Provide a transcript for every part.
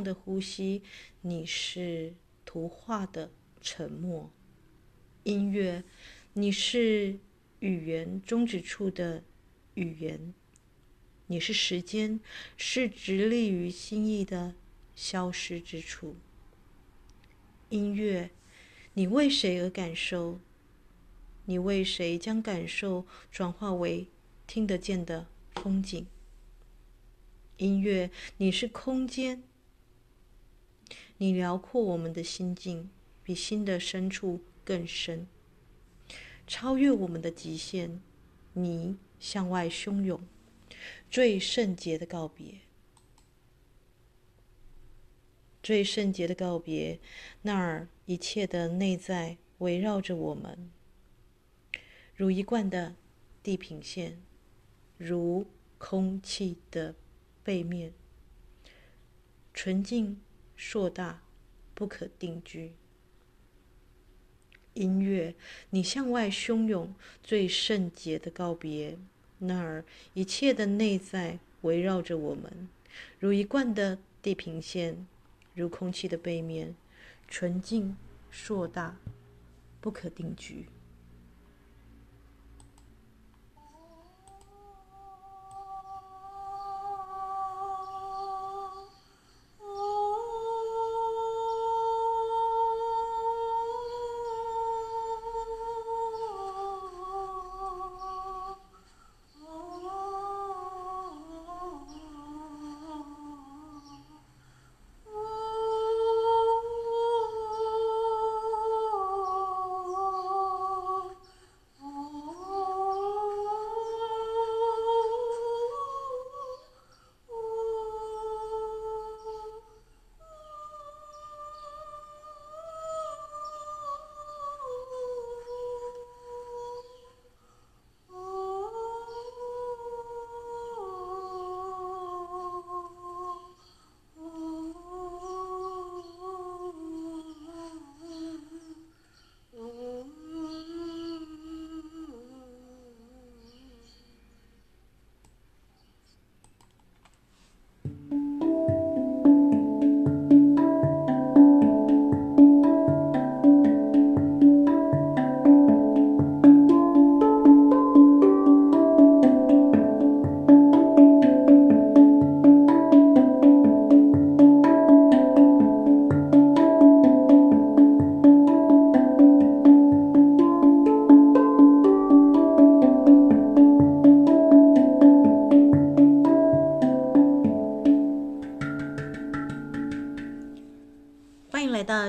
的呼吸，你是图画的沉默。音乐，你是语言终止处的语言，你是时间，是直立于心意的消失之处。音乐，你为谁而感受？你为谁将感受转化为听得见的风景？音乐，你是空间，你辽阔我们的心境，比心的深处更深，超越我们的极限。你向外汹涌，最圣洁的告别，最圣洁的告别。那儿一切的内在围绕着我们，如一贯的地平线，如空气的。背面，纯净、硕大、不可定居。音乐，你向外汹涌，最圣洁的告别。那儿一切的内在围绕着我们，如一贯的地平线，如空气的背面，纯净、硕大、不可定居。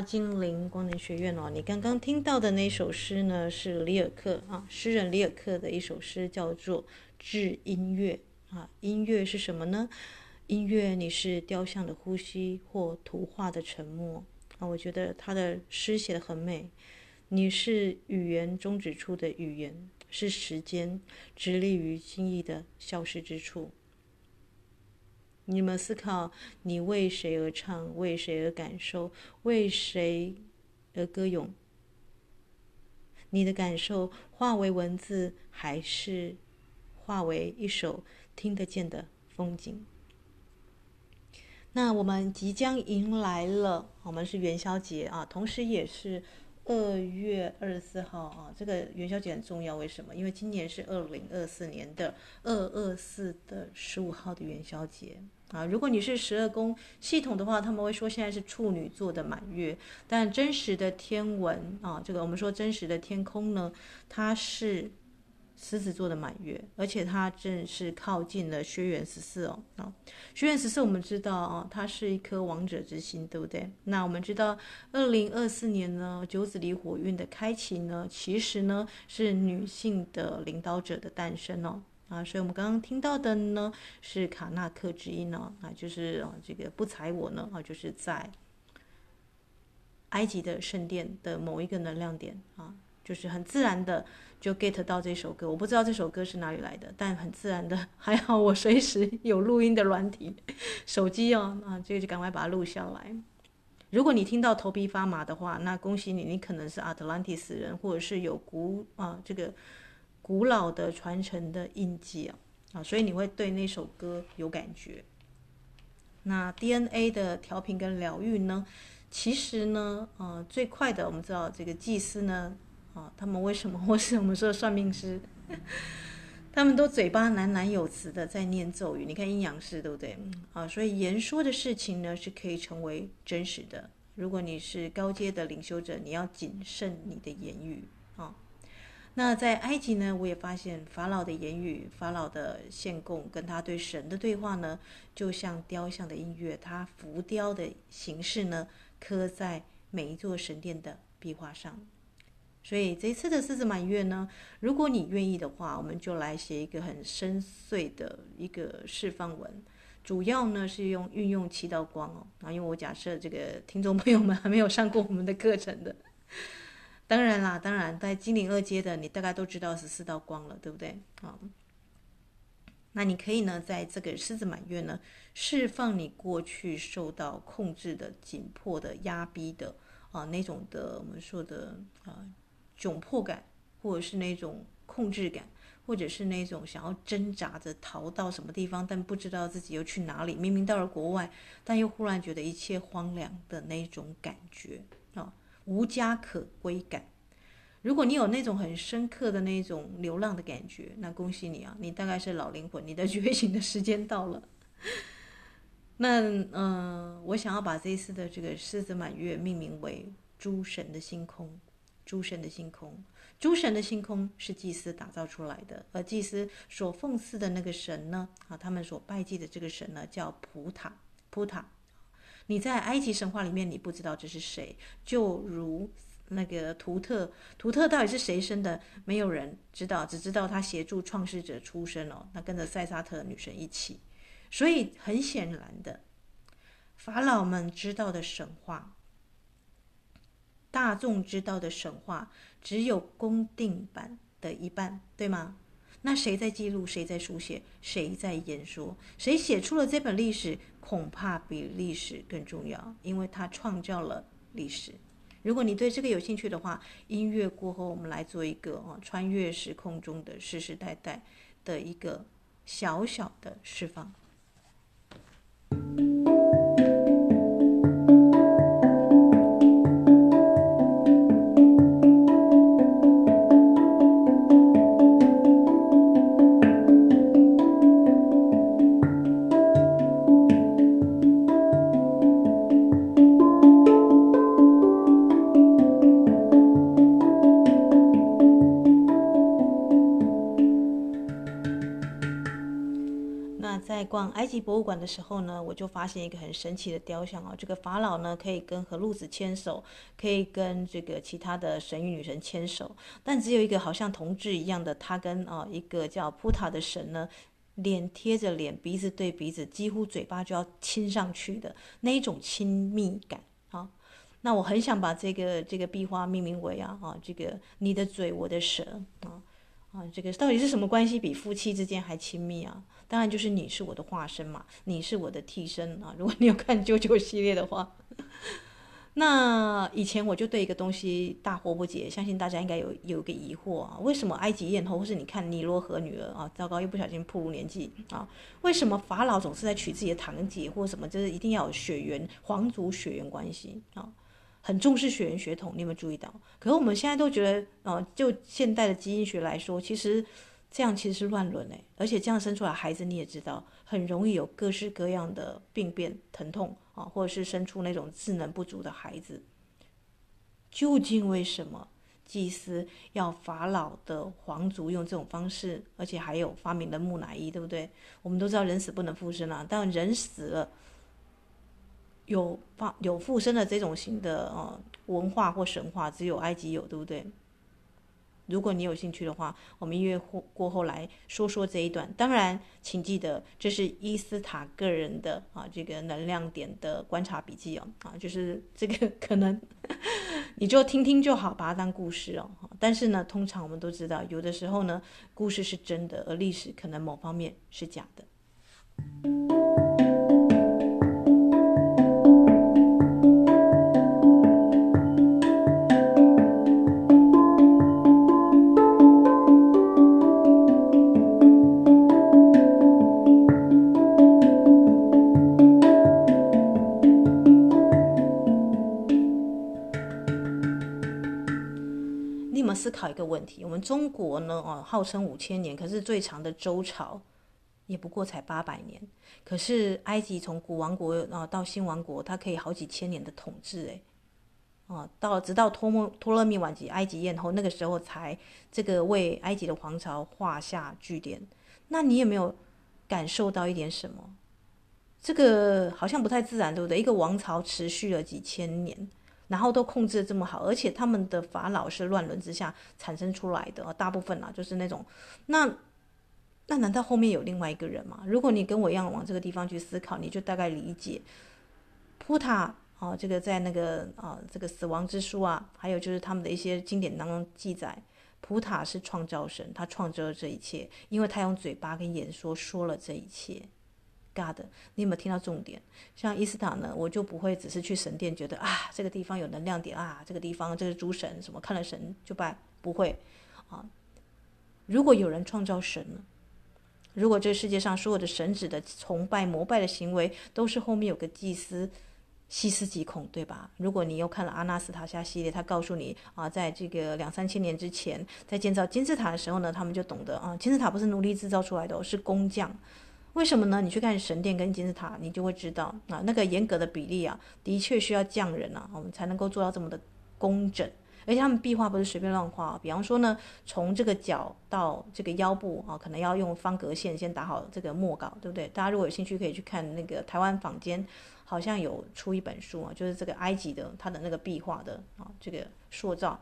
心灵光能学院哦，你刚刚听到的那首诗呢，是里尔克啊，诗人里尔克的一首诗，叫做《致音乐》啊。音乐是什么呢？音乐，你是雕像的呼吸或图画的沉默啊。我觉得他的诗写得很美。你是语言终止处的语言，是时间直立于心意的消失之处。你们思考，你为谁而唱？为谁而感受？为谁而歌咏？你的感受化为文字，还是化为一首听得见的风景？那我们即将迎来了，我们是元宵节啊，同时也是。二月二十四号啊，这个元宵节很重要，为什么？因为今年是二零二四年的二二四的十五号的元宵节啊。如果你是十二宫系统的话，他们会说现在是处女座的满月，但真实的天文啊，这个我们说真实的天空呢，它是。狮子座的满月，而且它正是靠近了轩辕十四哦。啊，轩辕十四我们知道哦，它是一颗王者之心，对不对？那我们知道，二零二四年呢，九子离火运的开启呢，其实呢是女性的领导者的诞生哦。啊，所以我们刚刚听到的呢是卡纳克之音哦，啊，就是啊这个不睬我呢啊，就是在埃及的圣殿的某一个能量点啊，就是很自然的。就 get 到这首歌，我不知道这首歌是哪里来的，但很自然的，还好我随时有录音的软体，手机哦，啊，这个就赶快把它录下来。如果你听到头皮发麻的话，那恭喜你，你可能是阿特兰蒂斯人，或者是有古啊这个古老的传承的印记啊，啊，所以你会对那首歌有感觉。那 DNA 的调频跟疗愈呢？其实呢，呃，最快的我们知道这个祭司呢，啊、他们为什么或是我们说的算命师，他们都嘴巴喃喃有词的在念咒语。你看阴阳师对不对？啊，所以言说的事情呢是可以成为真实的。如果你是高阶的领袖者，你要谨慎你的言语啊。那在埃及呢，我也发现法老的言语、法老的献供，跟他对神的对话呢，就像雕像的音乐，它浮雕的形式呢，刻在每一座神殿的壁画上。所以这一次的狮子满月呢，如果你愿意的话，我们就来写一个很深邃的一个释放文，主要呢是用运用七道光哦。啊，因为我假设这个听众朋友们还没有上过我们的课程的。当然啦，当然，在精灵二阶的你大概都知道十四道光了，对不对？啊，那你可以呢，在这个狮子满月呢，释放你过去受到控制的、紧迫的、压逼的啊那种的我们说的啊窘迫感，或者是那种控制感，或者是那种想要挣扎着逃到什么地方，但不知道自己又去哪里。明明到了国外，但又忽然觉得一切荒凉的那种感觉啊。无家可归感，如果你有那种很深刻的那种流浪的感觉，那恭喜你啊，你大概是老灵魂，你的 觉醒的时间到了。那嗯、我想要把这一次的这个狮子满月命名为“诸神的星空”。诸神的星空，诸神的星空是祭司打造出来的，而祭司所奉祀的那个神呢，啊，他们所拜祭的这个神呢，叫普塔，普塔。你在埃及神话里面，你不知道这是谁，就如那个图特，图特到底是谁生的，没有人知道，只知道他协助创世者出生哦，那跟着塞萨特女神一起，所以很显然的，法老们知道的神话，大众知道的神话，只有公定版的一半，对吗？那谁在记录？谁在书写？谁在演说？谁写出了这本历史？恐怕比历史更重要，因为他创造了历史。如果你对这个有兴趣的话，音乐过后，我们来做一个哦，穿越时空中的世世代代的一个小小的释放。埃及博物馆的时候呢，我就发现一个很神奇的雕像啊，这个法老呢可以跟荷鲁斯牵手，可以跟这个其他的神与女神牵手，但只有一个好像同志一样的，他跟啊一个叫普塔的神呢，脸贴着脸，鼻子对鼻子，几乎嘴巴就要亲上去的那一种亲密感啊。那我很想把这个这个壁画命名为啊啊这个你的嘴我的舌啊啊这个到底是什么关系比夫妻之间还亲密啊？当然就是你是我的化身嘛，你是我的替身啊！如果你有看啾啾系列的话，那以前我就对一个东西大惑不解，相信大家应该有有一个疑惑啊，为什么埃及艳后或是你看尼罗河女儿啊，糟糕又不小心暴露年纪啊，为什么法老总是在娶自己的堂姐或什么，就是一定要有血缘皇族血缘关系啊，很重视血缘血统，你有没有注意到？可是我们现在都觉得，啊，就现代的基因学来说，其实。这样其实是乱伦哎，而且这样生出来孩子你也知道，很容易有各式各样的病变、疼痛啊，或者是生出那种智能不足的孩子。究竟为什么祭司要法老的皇族用这种方式，而且还有发明了木乃伊，对不对？我们都知道人死不能复生啊，但人死了有发有附身的这种型的呃文化或神话，只有埃及有，对不对？如果你有兴趣的话，我们音乐过过后来说说这一段。当然，请记得这是伊斯塔个人的啊，这个能量点的观察笔记哦，啊，就是这个可能你就听听就好，把它当故事哦。但是呢，通常我们都知道，有的时候呢，故事是真的，而历史可能某方面是假的。思考一个问题：我们中国呢，哦，号称五千年，可是最长的周朝也不过才八百年。可是埃及从古王国啊到新王国，它可以好几千年的统治，哎，哦，到直到托莫托勒密晚期埃及艳后，那个时候才这个为埃及的皇朝画下句点。那你有没有感受到一点什么？这个好像不太自然，对不对？一个王朝持续了几千年。然后都控制得这么好，而且他们的法老是乱伦之下产生出来的，大部分啊就是那种，那那难道后面有另外一个人吗？如果你跟我一样往这个地方去思考，你就大概理解，普塔啊，这个在那个啊这个死亡之书啊，还有就是他们的一些经典当中记载，普塔是创造神，他创造了这一切，因为他用嘴巴跟眼说说了这一切。God，你有没有听到重点？像伊斯塔呢，我就不会只是去神殿，觉得啊，这个地方有能量点啊，这个地方这是诸神什么看了神就拜，不会啊。如果有人创造神了，如果这世界上所有的神子的崇拜、膜拜的行为都是后面有个祭司，细思极恐，对吧？如果你又看了阿纳斯塔夏系列，他告诉你啊，在这个两三千年之前，在建造金字塔的时候呢，他们就懂得啊，金字塔不是奴隶制造出来的，是工匠。为什么呢？你去看神殿跟金字塔，你就会知道啊，那个严格的比例啊，的确需要匠人啊，我们才能够做到这么的工整。而且他们壁画不是随便乱画，比方说呢，从这个脚到这个腰部啊，可能要用方格线先打好这个墨稿，对不对？大家如果有兴趣，可以去看那个台湾坊间好像有出一本书啊，就是这个埃及的它的那个壁画的啊，这个塑造，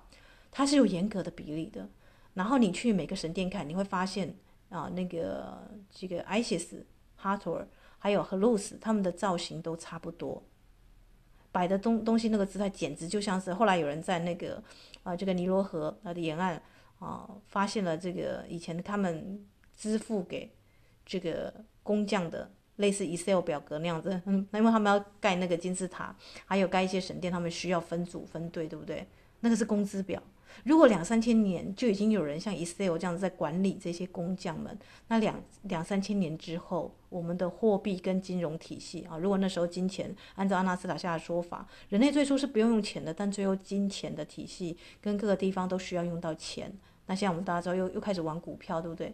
它是有严格的比例的。然后你去每个神殿看，你会发现。啊，那个这个 Isis、hator 还有 Horus 他们的造型都差不多，摆的东东西那个姿态简直就像是后来有人在那个啊这个尼罗河啊的沿岸啊发现了这个以前他们支付给这个工匠的类似 Excel 表格那样子，嗯，因为他们要盖那个金字塔，还有盖一些神殿，他们需要分组分队，对不对？那个是工资表。如果两三千年就已经有人像 Excel 这样子在管理这些工匠们，那两两三千年之后，我们的货币跟金融体系啊，如果那时候金钱按照阿纳斯塔夏的说法，人类最初是不用用钱的，但最后金钱的体系跟各个地方都需要用到钱。那现在我们大家知道又又开始玩股票，对不对？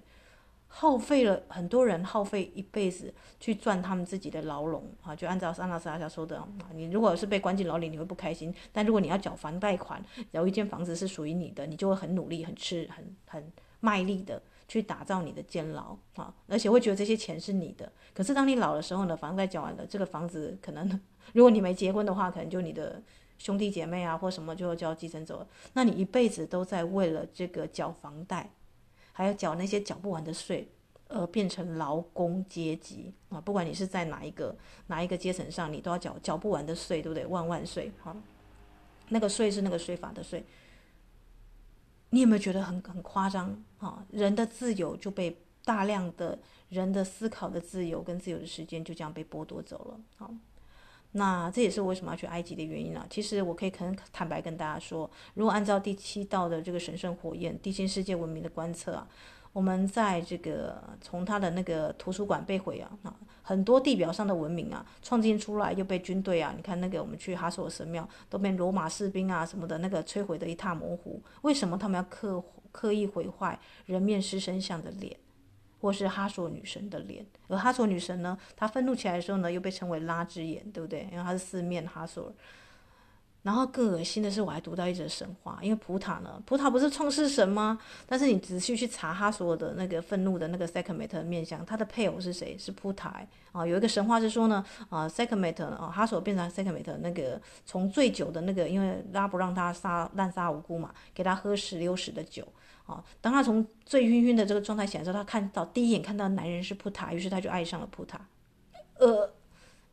耗费了很多人耗费一辈子去赚他们自己的牢笼啊！就按照阿纳斯塔夏说的，你如果是被关进牢里，你会不开心；但如果你要缴房贷款，有一间房子是属于你的，你就会很努力、很吃、很很卖力的去打造你的监牢啊！而且会觉得这些钱是你的。可是当你老的时候呢，房贷缴完了，这个房子可能如果你没结婚的话，可能就你的兄弟姐妹啊或什么就就要继承走了。那你一辈子都在为了这个缴房贷。还要缴那些缴不完的税，而变成劳工阶级啊！不管你是在哪一个哪一个阶层上，你都要缴缴不完的税，对不对？万万税！哈，那个税是那个税法的税。你有没有觉得很很夸张啊？人的自由就被大量的人的思考的自由跟自由的时间就这样被剥夺走了。好。那这也是为什么要去埃及的原因啊。其实我可以很坦白跟大家说，如果按照第七道的这个神圣火焰、地心世界文明的观测啊，我们在这个从他的那个图书馆被毁啊，啊，很多地表上的文明啊，创建出来又被军队啊，你看那个我们去哈索神庙都被罗马士兵啊什么的那个摧毁的一塌模糊。为什么他们要刻刻意毁坏人面狮身像的脸？或是哈索女神的脸，而哈索女神呢，她愤怒起来的时候呢，又被称为拉之眼，对不对？因为她是四面哈索。然后更恶心的是，我还读到一则神话，因为普塔呢，普塔不是创世神吗？但是你仔细去查哈索的那个愤怒的那个塞克美特的面相，他的配偶是谁？是普塔啊。有一个神话是说呢，啊，塞克美特啊，哈索变成塞克美特那个从醉酒的那个，因为拉不让他杀滥杀无辜嘛，给他喝石榴石的酒。啊，当他从醉醺醺的这个状态醒来之后，他看到第一眼看到男人是普塔，于是他就爱上了普塔。呃，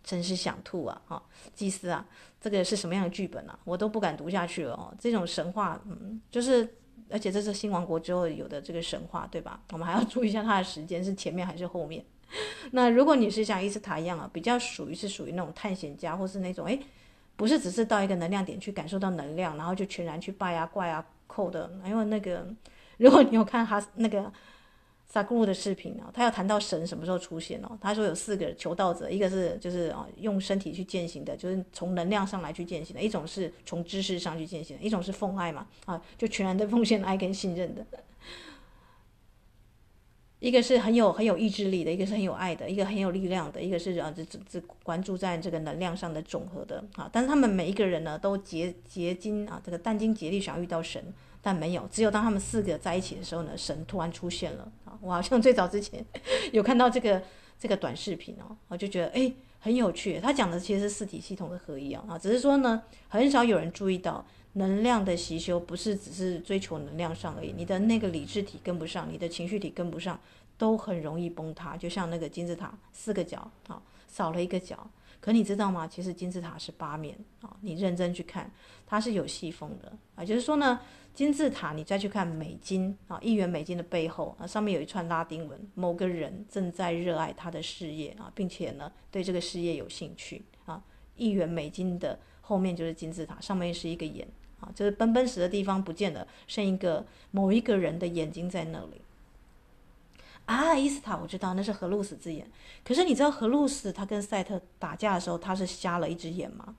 真是想吐啊！哈，祭司啊，这个是什么样的剧本啊？我都不敢读下去了哦。这种神话，嗯，就是，而且这是新王国之后有的这个神话，对吧？我们还要 注意一下它的时间是前面还是后面。那如果你是像伊斯塔一样啊，比较属于是属于那种探险家，或是那种诶，不是只是到一个能量点去感受到能量，然后就全然去拜啊、怪啊、叩的，因为那个。如果你有看哈那个萨古鲁的视频哦，他要谈到神什么时候出现哦，他说有四个求道者，一个是就是啊用身体去践行的，就是从能量上来去践行的；一种是从知识上去践行的；一种是奉爱嘛啊，就全然的奉献爱跟信任的。一个是很有很有意志力的，一个是很有爱的，一个很有力量的，一个是啊，只只只关注在这个能量上的总和的啊。但是他们每一个人呢，都竭竭精啊，这个殚精竭力想要遇到神，但没有。只有当他们四个在一起的时候呢，神突然出现了啊。我好像最早之前 有看到这个这个短视频哦，我就觉得哎很有趣。他讲的其实是四体系统的合一啊，啊，只是说呢，很少有人注意到。能量的习修不是只是追求能量上而已，你的那个理智体跟不上，你的情绪体跟不上，都很容易崩塌。就像那个金字塔四个角啊，少了一个角。可你知道吗？其实金字塔是八面啊，你认真去看，它是有细缝的啊。就是说呢，金字塔你再去看美金啊，一元美金的背后啊，上面有一串拉丁文，某个人正在热爱他的事业啊，并且呢对这个事业有兴趣啊。一元美金的后面就是金字塔，上面是一个眼啊。就是奔奔石的地方不见了，剩一个某一个人的眼睛在那里。啊，伊斯塔，我知道那是荷鲁斯之眼。可是你知道荷鲁斯他跟赛特打架的时候，他是瞎了一只眼吗？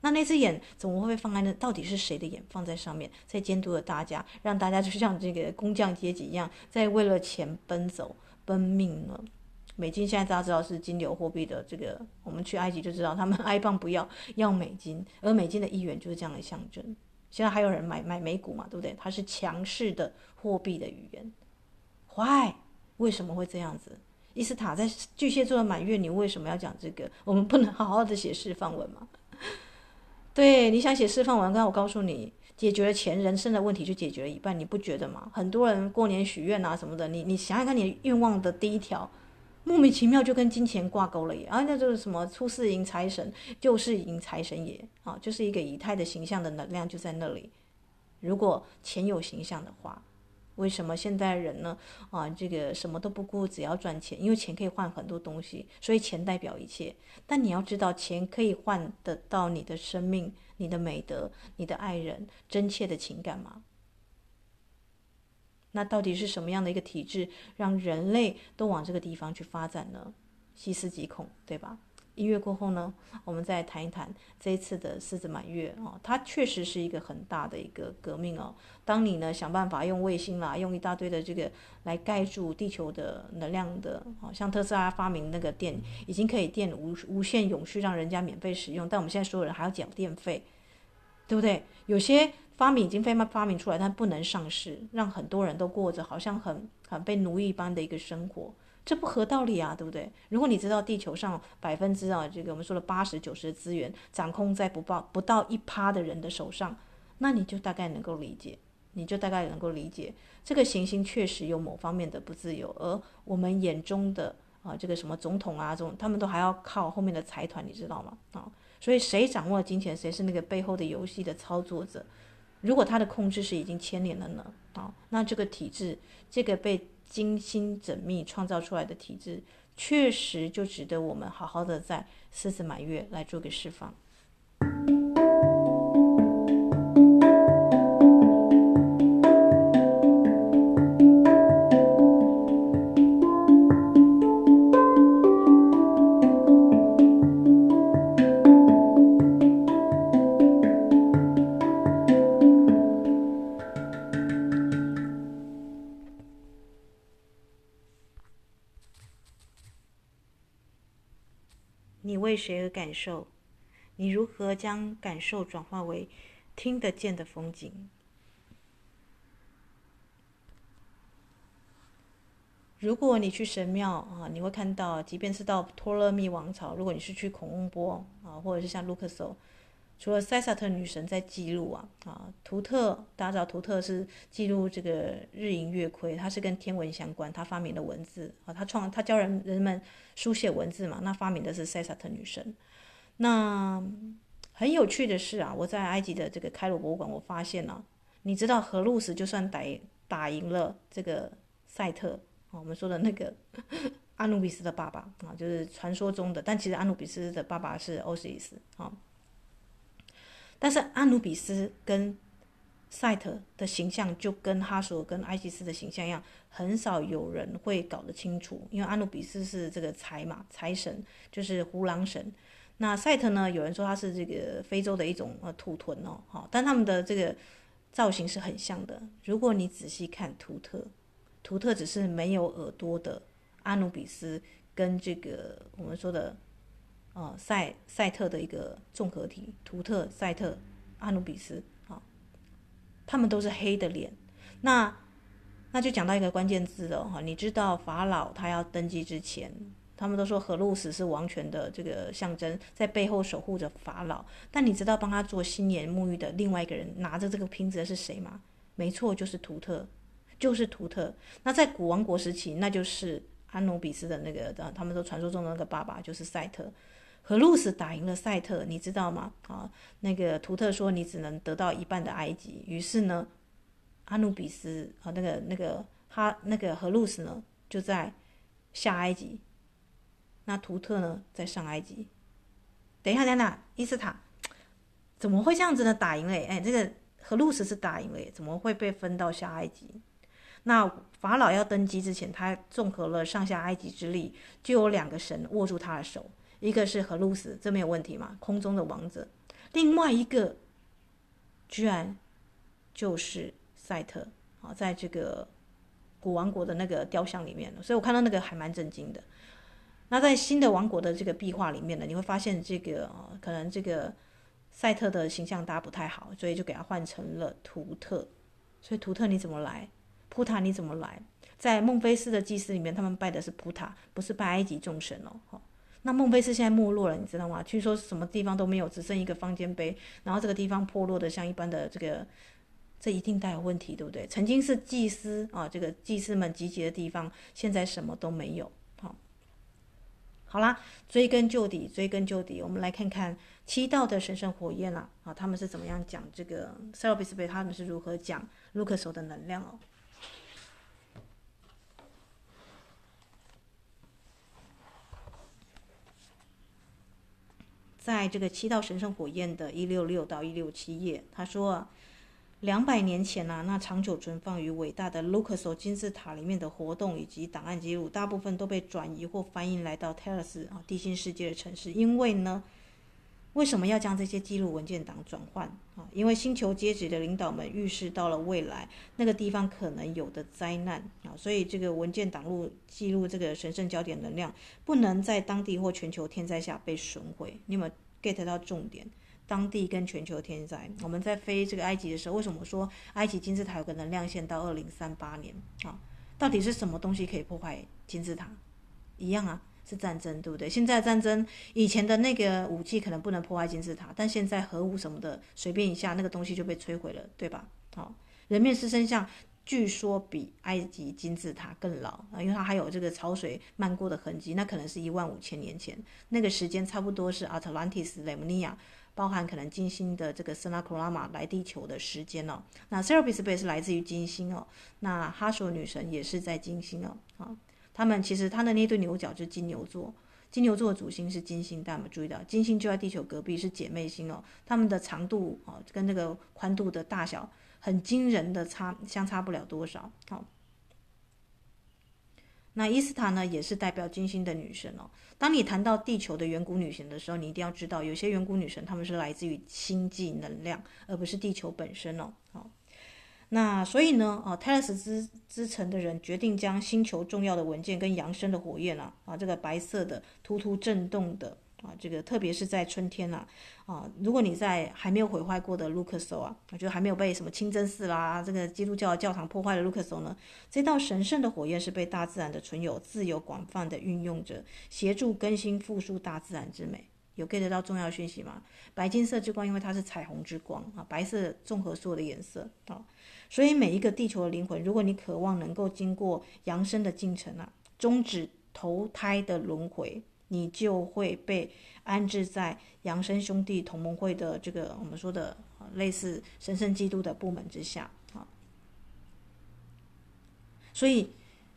那那只眼怎么会放在那？到底是谁的眼放在上面，在监督着大家，让大家就像这个工匠阶级一样，在为了钱奔走奔命呢？美金现在大家知道是金流货币的这个，我们去埃及就知道，他们埃镑不要，要美金，而美金的一元就是这样的象征。现在还有人买买美股嘛，对不对？它是强势的货币的语言。Why？为什么会这样子？伊斯塔在巨蟹座的满月，你为什么要讲这个？我们不能好好的写释放文吗？对，你想写释放文，刚才我告诉你，解决了钱人生的问题就解决了一半，你不觉得吗？很多人过年许愿啊什么的，你你想想看，你愿望的第一条。莫名其妙就跟金钱挂钩了耶！啊，那就是什么出世迎财神，就是迎财神爷啊，就是一个以太的形象的能量就在那里。如果钱有形象的话，为什么现代人呢？啊，这个什么都不顾，只要赚钱，因为钱可以换很多东西，所以钱代表一切。但你要知道，钱可以换得到你的生命、你的美德、你的爱人、真切的情感吗？那到底是什么样的一个体制，让人类都往这个地方去发展呢？细思极恐，对吧？音乐过后呢，我们再谈一谈这一次的狮子满月哦，它确实是一个很大的一个革命哦。当你呢想办法用卫星啦，用一大堆的这个来盖住地球的能量的，哦，像特斯拉发明那个电，已经可以电无无限永续，让人家免费使用，但我们现在所有人还要缴电费，对不对？有些。发明已经被发明出来，但不能上市，让很多人都过着好像很很被奴役般的一个生活，这不合道理啊，对不对？如果你知道地球上百分之啊，这个我们说了八十九十的资源掌控在不到不到一趴的人的手上，那你就大概能够理解，你就大概能够理解，这个行星确实有某方面的不自由，而我们眼中的啊这个什么总统啊这种，他们都还要靠后面的财团，你知道吗？啊，所以谁掌握了金钱，谁是那个背后的游戏的操作者？如果他的控制是已经牵连了呢？啊，那这个体制，这个被精心缜密创造出来的体质，确实就值得我们好好的在四次满月来做个释放。为谁而感受？你如何将感受转化为听得见的风景？如果你去神庙啊，你会看到，即便是到托勒密王朝，如果你是去孔翁波啊，或者是像卢克索。除了塞萨特女神在记录啊啊，图特大家知道图特是记录这个日盈月亏，他是跟天文相关，他发明的文字啊，他创他教人人们书写文字嘛，那发明的是塞萨特女神。那很有趣的是啊，我在埃及的这个开罗博物馆，我发现了，你知道荷鲁斯就算打打赢了这个赛特啊，我们说的那个 阿努比斯的爸爸啊，就是传说中的，但其实阿努比斯的爸爸是欧西里斯啊。但是阿努比斯跟赛特的形象就跟哈索跟埃及斯的形象一样，很少有人会搞得清楚，因为阿努比斯是这个财嘛，财神就是胡狼神。那赛特呢，有人说他是这个非洲的一种呃土豚哦，好，但他们的这个造型是很像的。如果你仔细看图特，图特只是没有耳朵的阿努比斯跟这个我们说的呃赛赛特的一个综合体，图特赛特阿努比斯啊，他们都是黑的脸。那那就讲到一个关键字了哈，你知道法老他要登基之前。他们都说荷鲁斯是王权的这个象征，在背后守护着法老。但你知道帮他做新年沐浴的另外一个人拿着这个瓶子的是谁吗？没错，就是图特，就是图特。那在古王国时期，那就是阿努比斯的那个，他们都传说中的那个爸爸就是赛特。荷鲁斯打赢了赛特，你知道吗？啊，那个图特说你只能得到一半的埃及。于是呢，阿努比斯啊，那个那个哈那个荷鲁斯呢，就在下埃及。那图特呢，在上埃及。等一下，等等，伊斯塔怎么会这样子呢？打赢了，哎，这个荷鲁斯是打赢了，怎么会被分到下埃及？那法老要登基之前，他综合了上下埃及之力，就有两个神握住他的手，一个是荷鲁斯，这没有问题嘛，空中的王者；另外一个，居然就是赛特啊，在这个古王国的那个雕像里面，所以我看到那个还蛮震惊的。那在新的王国的这个壁画里面呢，你会发现这个可能这个赛特的形象搭不太好，所以就给他换成了图特。所以图特你怎么来？普塔你怎么来？在孟菲斯的祭司里面，他们拜的是普塔，不是拜埃及众神哦。那孟菲斯现在没落了，你知道吗？据说什么地方都没有，只剩一个方尖碑，然后这个地方破落的像一般的这个，这一定带有问题，对不对？曾经是祭司啊，这个祭司们集结的地方，现在什么都没有。好好啦，追根究底，追根究底，我们来看看七道的神圣火焰啦，啊，他们是怎么样讲这个 Serapis Bey，他们是如何讲卢克索的能量哦。在这个七道神圣火焰的一六六到一六七页，他说。两百年前呢、那长久存放于伟大的卢克索金字塔里面的活动以及档案记录，大部分都被转移或翻译来到泰勒斯啊地心世界的城市。因为呢，为什么要将这些记录文件档转换啊？因为星球阶级的领导们预示到了未来那个地方可能有的灾难啊，所以这个文件档录记录这个神圣焦点能量不能在当地或全球天灾下被损毁。你有没有 get 到重点？当地跟全球天灾，我们在飞这个埃及的时候，为什么说埃及金字塔有个能量线到二零三八年啊？到底是什么东西可以破坏金字塔？一样啊，是战争，对不对？现在战争，以前的那个武器可能不能破坏金字塔，但现在核武什么的，随便一下那个东西就被摧毁了，对吧？好，人面狮身像据说比埃及金字塔更老啊，因为它还有这个潮水漫过的痕迹，那可能是一万五千年前，那个时间差不多是 Atlantis Lemuria 包含可能金星的这个 Sennacherib 来地球的时间哦，那 Serapis Bey 是来自于金星哦，那哈索女神也是在金星哦，啊，他们其实他的那对牛角就是金牛座，金牛座的主星是金星，大家有没有注意到？金星就在地球隔壁，是姐妹星哦，他们的长度哦跟那个宽度的大小很惊人的差，相差不了多少，好。那伊斯塔呢，也是代表金星的女神哦。当你谈到地球的远古女神的时候，你一定要知道，有些远古女神她们是来自于星际能量，而不是地球本身哦。好，那所以呢，啊，泰勒斯之之城的人决定将星球重要的文件跟扬升的火焰啊，啊，这个白色的突突震动的。啊，这个特别是在春天呐，啊，如果你在还没有毁坏过的卢克索啊，我觉得还没有被什么清真寺啦，这个基督教教堂破坏的卢克索呢，这道神圣的火焰是被大自然的存有自由广泛的运用着，协助更新复苏大自然之美。有 get 到重要讯息吗？白金色之光，因为它是彩虹之光啊，白色综合所有的颜色啊，所以每一个地球的灵魂，如果你渴望能够经过扬升的进程啊，终止投胎的轮回。你就会被安置在扬升兄弟同盟会的这个我们说的类似神圣基督的部门之下啊。所以，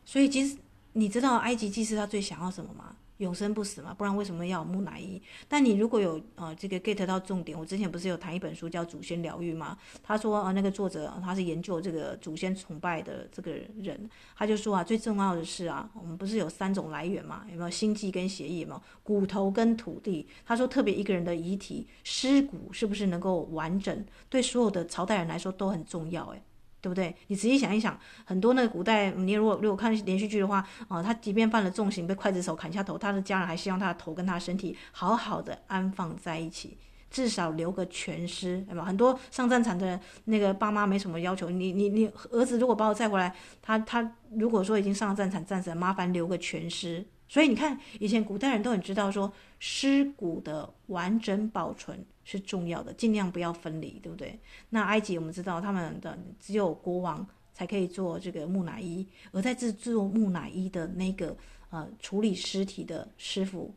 所以其实你知道埃及祭司他最想要什么吗？永生不死嘛，不然为什么要木乃伊？但你如果有呃这个 get 到重点，我之前不是有谈一本书叫《祖先疗愈》吗？他说啊，那个作者他是研究这个祖先崇拜的这个人，他就说啊，最重要的是啊，我们不是有三种来源嘛？有没有星际跟血液嘛？骨头跟土地。他说特别一个人的遗体尸骨是不是能够完整，对所有的朝代人来说都很重要，诶。对不对？你仔细想一想，很多那个古代，你如果如果看连续剧的话，啊、他即便犯了重刑，被刽子手砍下头，他的家人还希望他的头跟他的身体好好的安放在一起，至少留个全尸，对吧？很多上战场的，那个爸妈没什么要求，你你你儿子如果把我带回来，他他如果说已经上了战场战死，麻烦留个全尸。所以你看，以前古代人都很知道说，尸骨的完整保存是重要的，尽量不要分离，对不对？那埃及我们知道，他们的只有国王才可以做这个木乃伊，而在制作木乃伊的那个呃处理尸体的师傅，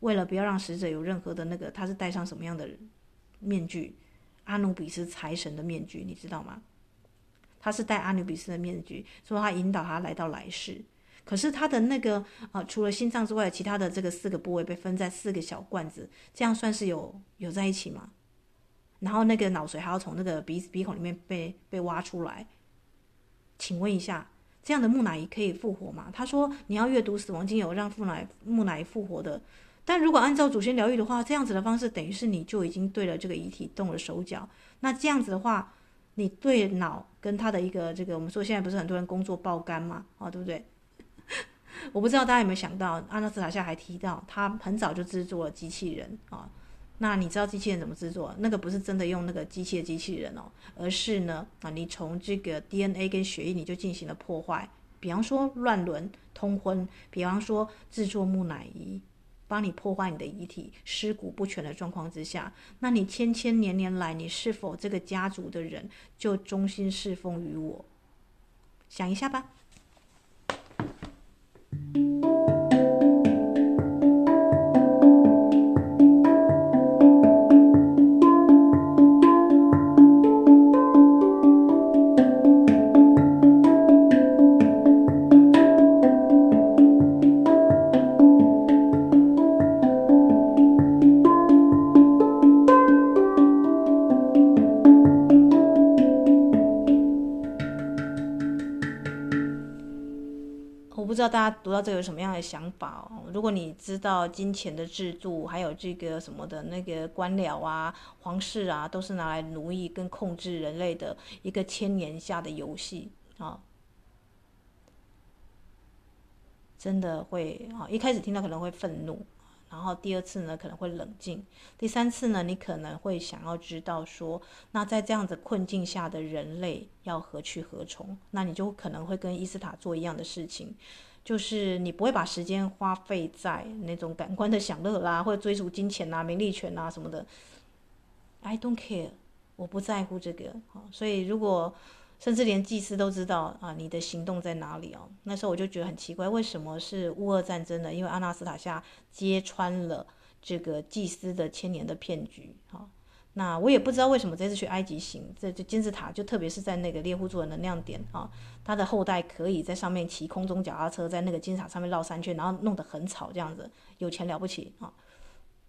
为了不要让死者有任何的那个，他是戴上什么样的面具？阿努比斯财神的面具，你知道吗？他是戴阿努比斯的面具，说他引导他来到来世。可是他的那个啊、呃，除了心脏之外，其他的这个四个部位被分在四个小罐子，这样算是有有在一起吗？然后那个脑髓还要从那个鼻子鼻孔里面被被挖出来。请问一下，这样的木乃伊可以复活吗？他说你要阅读《死亡经》，有让木乃木乃伊复活的。但如果按照祖先疗愈的话，这样子的方式等于是你就已经对了这个遗体动了手脚。那这样子的话，你对脑跟他的一个这个，我们说现在不是很多人工作爆肝嘛，啊，对不对？我不知道大家有没有想到，阿纳斯塔夏还提到，他很早就制作了机器人啊。那你知道机器人怎么制作？那个不是真的用那个机器的机器人哦，而是呢啊，你从这个 DNA 跟血液你就进行了破坏，比方说乱伦、通婚，比方说制作木乃伊，帮你破坏你的遗体，尸骨不全的状况之下，那你千千年年来，你是否这个家族的人就忠心侍奉于我？想一下吧。不知道大家读到这有什么样的想法哦？如果你知道金钱的制度，还有这个什么的那个官僚啊、皇室啊，都是拿来奴役跟控制人类的一个千年下的游戏啊，真的会啊，一开始听到可能会愤怒。然后第二次呢，可能会冷静；第三次呢，你可能会想要知道说，那在这样子困境下的人类要何去何从？那你就可能会跟伊斯塔做一样的事情，就是你不会把时间花费在那种感官的享乐啦，或者追逐金钱啊、名利权啊什么的。I don't care，我不在乎这个。所以如果甚至连祭司都知道啊，你的行动在哪里哦？那时候我就觉得很奇怪，为什么是乌俄战争呢？因为阿纳斯塔夏揭穿了这个祭司的千年的骗局。好，那我也不知道为什么这次去埃及行，这这金字塔就特别是在那个猎户座的能量点啊，他的后代可以在上面骑空中脚踏车，在那个金字塔上面绕三圈，然后弄得很吵这样子，有钱了不起啊！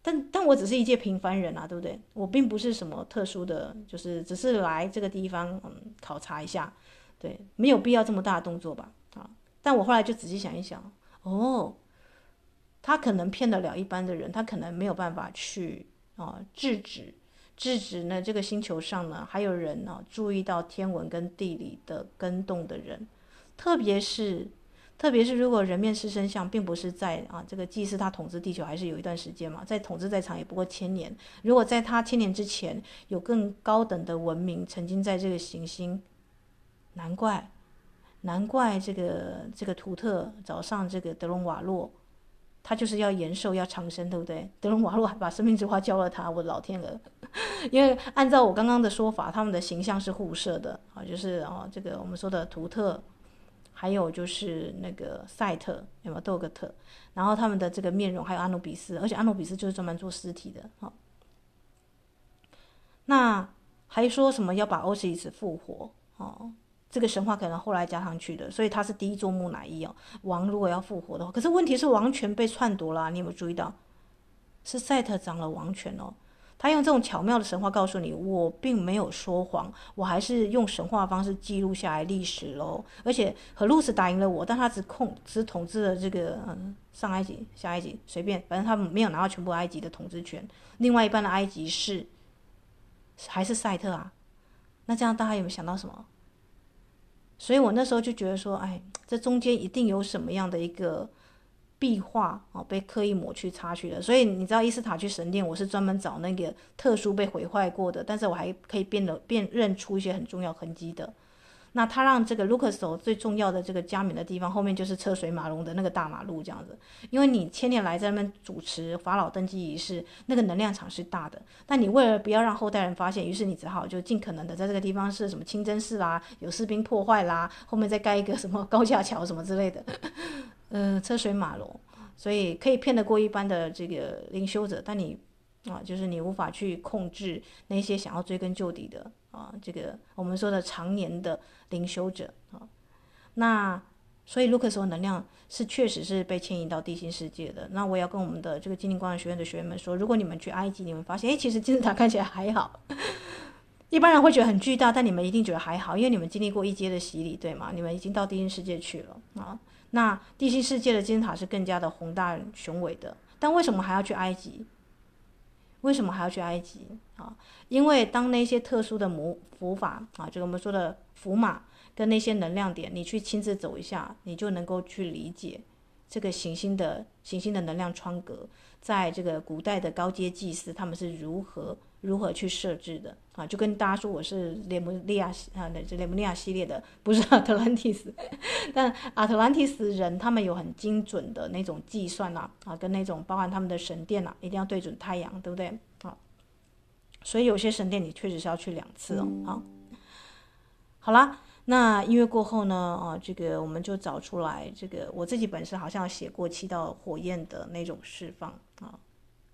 但但我只是一介平凡人啊，对不对？我并不是什么特殊的，就是只是来这个地方嗯考察一下，对，没有必要这么大的动作吧？啊！但我后来就仔细想一想，哦，他可能骗得了一般的人，他可能没有办法去啊制止制止呢这个星球上呢还有人呢、注意到天文跟地理的更动的人，特别是。特别是如果人面狮身像，并不是在啊这个祭司他统治地球还是有一段时间嘛，在统治再长也不过千年。如果在他千年之前有更高等的文明曾经在这个行星，难怪，难怪这个这个图特找上这个德隆瓦洛，他就是要延寿要长生，对不对？德隆瓦洛还把生命之花交了他，我的老天鹅！因为按照我刚刚的说法，他们的形象是互射的啊，就是啊这个我们说的图特。还有就是那个赛特，有没有多个特？然后他们的这个面容，还有阿努比斯，而且阿努比斯就是专门做尸体的。好，那还说什么要把欧西里斯复活？哦，这个神话可能后来加上去的，所以他是第一座木乃伊哦。王如果要复活的话，可是问题是王权被篡夺了，你有没有注意到？是赛特掌了王权哦。他用这种巧妙的神话告诉你，我并没有说谎，我还是用神话方式记录下来历史喽。而且荷鲁斯打赢了我，但他只控只统治了这个嗯上埃及、下埃及，随便，反正他没有拿到全部埃及的统治权。另外一半的埃及是还是赛特啊？那这样大家有没有想到什么？所以我那时候就觉得说，哎，这中间一定有什么样的一个。壁画哦，被刻意抹去、擦去了。所以你知道伊斯塔去神殿，我是专门找那个特殊被毁坏过的，但是我还可以辨认辨认出一些很重要痕迹的。那他让这个卢克索最重要的这个加冕的地方，后面就是车水马龙的那个大马路这样子。因为你千年来在那边主持法老登基仪式，那个能量场是大的。但你为了不要让后代人发现，于是你只好就尽可能的在这个地方是什么清真寺啦，有士兵破坏啦，后面再盖一个什么高架桥什么之类的。嗯，车水马龙，所以可以骗得过一般的这个灵修者，但你啊，就是你无法去控制那些想要追根究底的啊，这个我们说的常年的灵修者啊。那所以卢克索能量是确实是被牵引到地心世界的。那我也要跟我们的这个精灵光学院的学员们说，如果你们去埃及，你们发现哎，其实金字塔看起来还好，一般人会觉得很巨大，但你们一定觉得还好，因为你们经历过一阶的洗礼，对吗？你们已经到地心世界去了啊。那地心世界的金字塔是更加的宏大雄伟的，但为什么还要去埃及？为什么还要去埃及啊？因为当那些特殊的魔符法啊，就是我们说的符码跟那些能量点，你去亲自走一下，你就能够去理解这个行星的行星的能量窗格，在这个古代的高阶祭司他们是如何。如何去设置的啊？就跟大家说，我是雷姆利亚啊，那这雷姆利亚系列的，不是阿特兰蒂斯。但阿特兰蒂斯人他们有很精准的那种计算啊，啊，跟那种包含他们的神殿啊，一定要对准太阳，对不对？啊，所以有些神殿你确实是要去两次哦。好，好啦，那音乐过后呢，啊，这个我们就找出来这个我自己本身好像写过七道火焰的那种释放啊。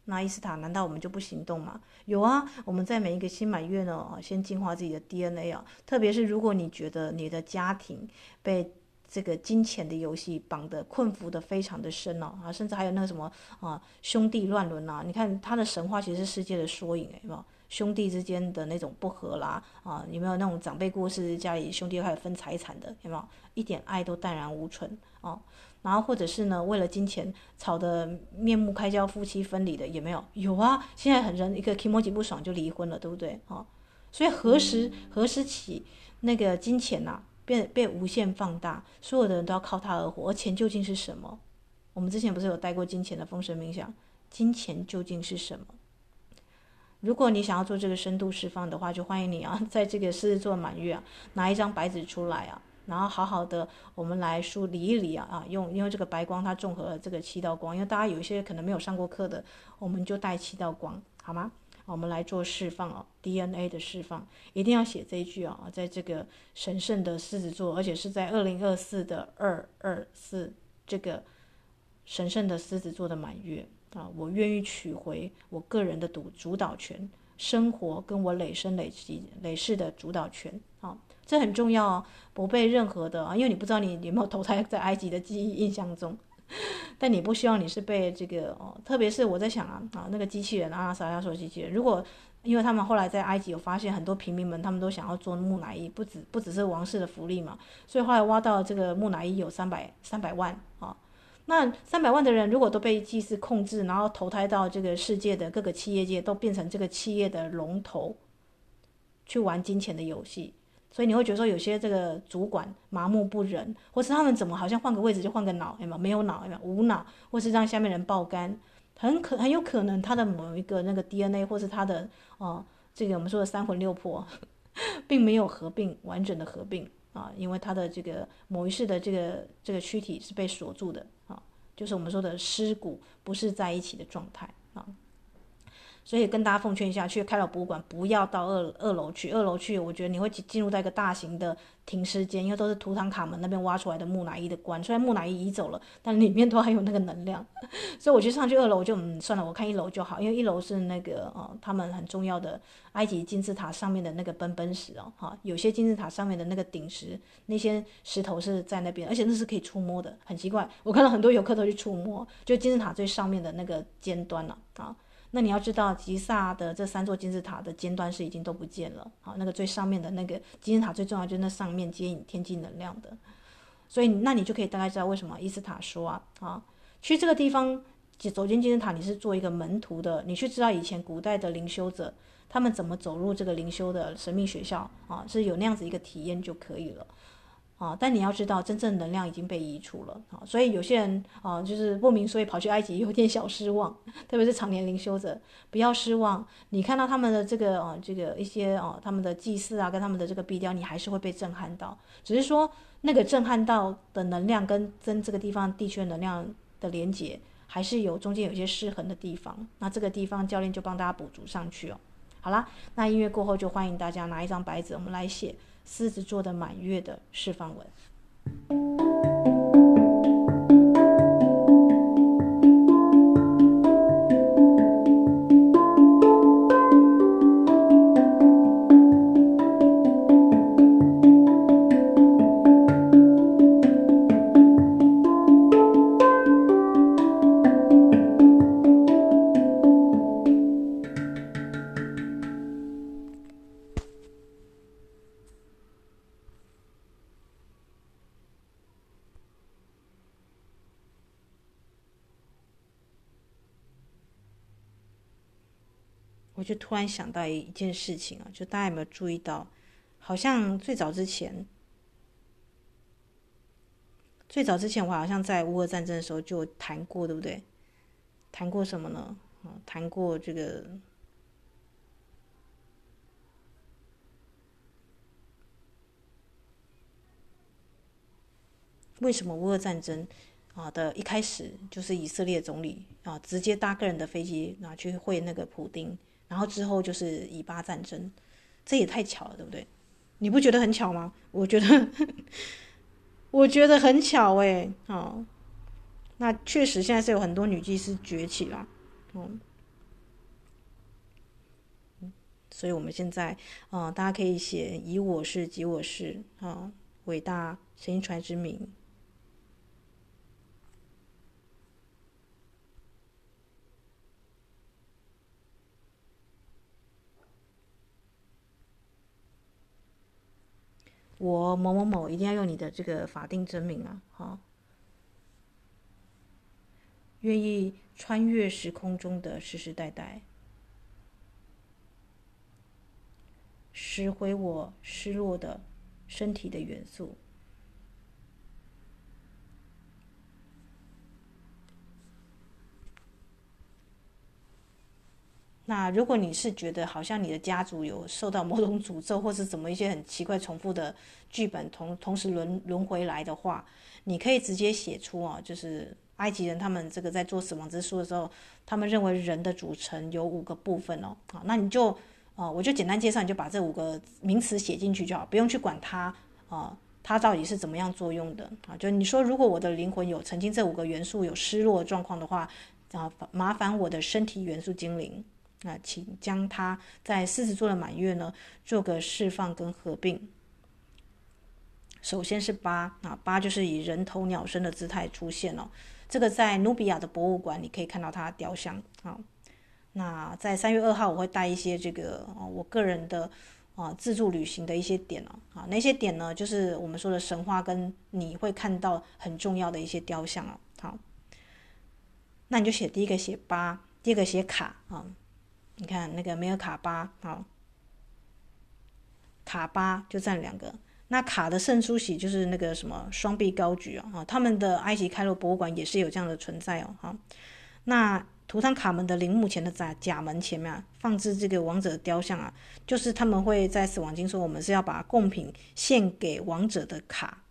那伊斯塔，难道我们就不行动吗？有啊，我们在每一个新满月呢，先净化自己的 DNA 啊。特别是如果你觉得你的家庭被这个金钱的游戏绑得困服得非常的深哦，啊，甚至还有那个什么啊兄弟乱伦啊，你看他的神话其实是世界的缩影，有没有？兄弟之间的那种不和啦，啊，有没有那种长辈过世，家里兄弟开始分财产的，有没有？一点爱都淡然无存啊。然后或者是呢，为了金钱吵得面目开交、夫妻分离的也没有？有啊，现在很人一个 kimoji 不爽就离婚了，对不对？哦，所以何时何时起那个金钱呐、啊，变被无限放大，所有的人都要靠它而活，而钱究竟是什么？我们之前不是有带过金钱的风神冥想？金钱究竟是什么？如果你想要做这个深度释放的话，就欢迎你啊，在这个狮子座满月啊，拿一张白纸出来啊。然后好好的，我们来梳理一理啊啊，用因为这个白光它综合了这个七道光，因为大家有一些可能没有上过课的，我们就带七道光好吗？我们来做释放哦，DNA 的释放，一定要写这一句啊，在这个神圣的狮子座，而且是在二零二四的二二四这个神圣的狮子座的满月啊，我愿意取回我个人的主主导权，生活跟我累生累积累世的主导权。这很重要哦，不被任何的啊，因为你不知道你有没有投胎在埃及的记忆印象中，但你不希望你是被这个哦，特别是我在想啊啊，那个机器人阿拉萨亚索机器人，如果因为他们后来在埃及有发现很多平民们，他们都想要做木乃伊，不只不只是王室的福利嘛，所以后来挖到这个木乃伊有三百三百万啊，那三百万的人如果都被祭司控制，然后投胎到这个世界的各个企业界，都变成这个企业的龙头，去玩金钱的游戏。所以你会觉得说有些这个主管麻木不仁，或是他们怎么好像换个位置就换个脑，有没有？没有脑，有没有？无脑，或是让下面人爆肝，很可很有可能他的某一个那个 DNA，或是他的哦、这个我们说的三魂六魄，并没有合并完整的合并啊，因为他的这个某一世的这个这个躯体是被锁住的啊，就是我们说的尸骨不是在一起的状态啊。所以跟大家奉劝一下，去开罗博物馆不要到二二楼去。二楼去，我觉得你会进入到一个大型的停尸间，因为都是图坦卡门那边挖出来的木乃伊的棺。虽然木乃伊移走了，但里面都还有那个能量。所以我就上去二楼，我就嗯算了，我看一楼就好，因为一楼是那个哦他们很重要的埃及金字塔上面的那个奔奔石哦，哈，有些金字塔上面的那个顶石，那些石头是在那边，而且那是可以触摸的，很奇怪。我看到很多游客都去触摸，就金字塔最上面的那个尖端了啊。那你要知道，吉萨的这三座金字塔的尖端是已经都不见了。好，那个最上面的那个金字塔最重要就那上面接引天际能量的，所以那你就可以大概知道为什么伊斯塔说啊，啊，去这个地方走进金字塔，你是做一个门徒的，你去知道以前古代的灵修者他们怎么走入这个灵修的神秘学校啊，是有那样子一个体验就可以了。啊！但你要知道，真正能量已经被移除了啊！所以有些人啊，就是不明所以跑去埃及，有点小失望。特别是常年灵修者，不要失望。你看到他们的这个啊，这个一些啊，他们的祭祀啊，跟他们的这个壁雕，你还是会被震撼到。只是说那个震撼到的能量跟跟这个地方地区的能量的连接，还是有中间有些失衡的地方。那这个地方教练就帮大家补足上去哦。好啦，那音乐过后就欢迎大家拿一张白纸，我们来写。狮子座的满月的释放文。就突然想到一一件事情啊，就大家有没有注意到，好像最早之前，最早之前我好像在乌俄战争的时候就谈过，对不对？谈过什么呢？啊，谈过这个为什么乌俄战争啊的一开始就是以色列总理啊直接搭个人的飞机拿去会那个普丁。然后之后就是以巴战争，这也太巧了，对不对？你不觉得很巧吗？我觉得，我觉得很巧诶。哦，那确实现在是有很多女祭司崛起了，嗯，所以我们现在，嗯，大家可以写以我是及我是啊，伟大神諭传之名。我某某某一定要用你的这个法定真名啊！哈，愿意穿越时空中的世世代代，拾回我失落的身体的元素。那如果你是觉得好像你的家族有受到某种诅咒，或是怎么一些很奇怪重复的剧本同同时轮轮回来的话，你可以直接写出啊，就是埃及人他们这个在做死亡之书的时候，他们认为人的组成有五个部分哦。好，那你就啊，我就简单介绍，你就把这五个名词写进去就好，不用去管它啊，它到底是怎么样作用的啊。就你说，如果我的灵魂有曾经这五个元素有失落状况的话，啊，麻烦我的身体元素精灵。那请将它在狮子座的满月呢，做个释放跟合并。首先是八啊，八就是以人头鸟身的姿态出现哦。这个在努比亚的博物馆你可以看到它的雕像啊。那在三月二号我会带一些这个，我个人的啊自助旅行的一些点哦啊，那些点呢就是我们说的神话跟你会看到很重要的一些雕像啊。好，那你就写第一个写八，第二个写卡啊。你看那个梅尔卡巴，好，卡巴就占两个。那卡的圣出喜就是那个什么双臂高举哦，他们的埃及开罗博物馆也是有这样的存在哦，哈。那图坦卡门的陵墓前的甲甲门前面啊，放置这个王者雕像啊，就是他们会在死亡经说，我们是要把贡品献给王者的卡。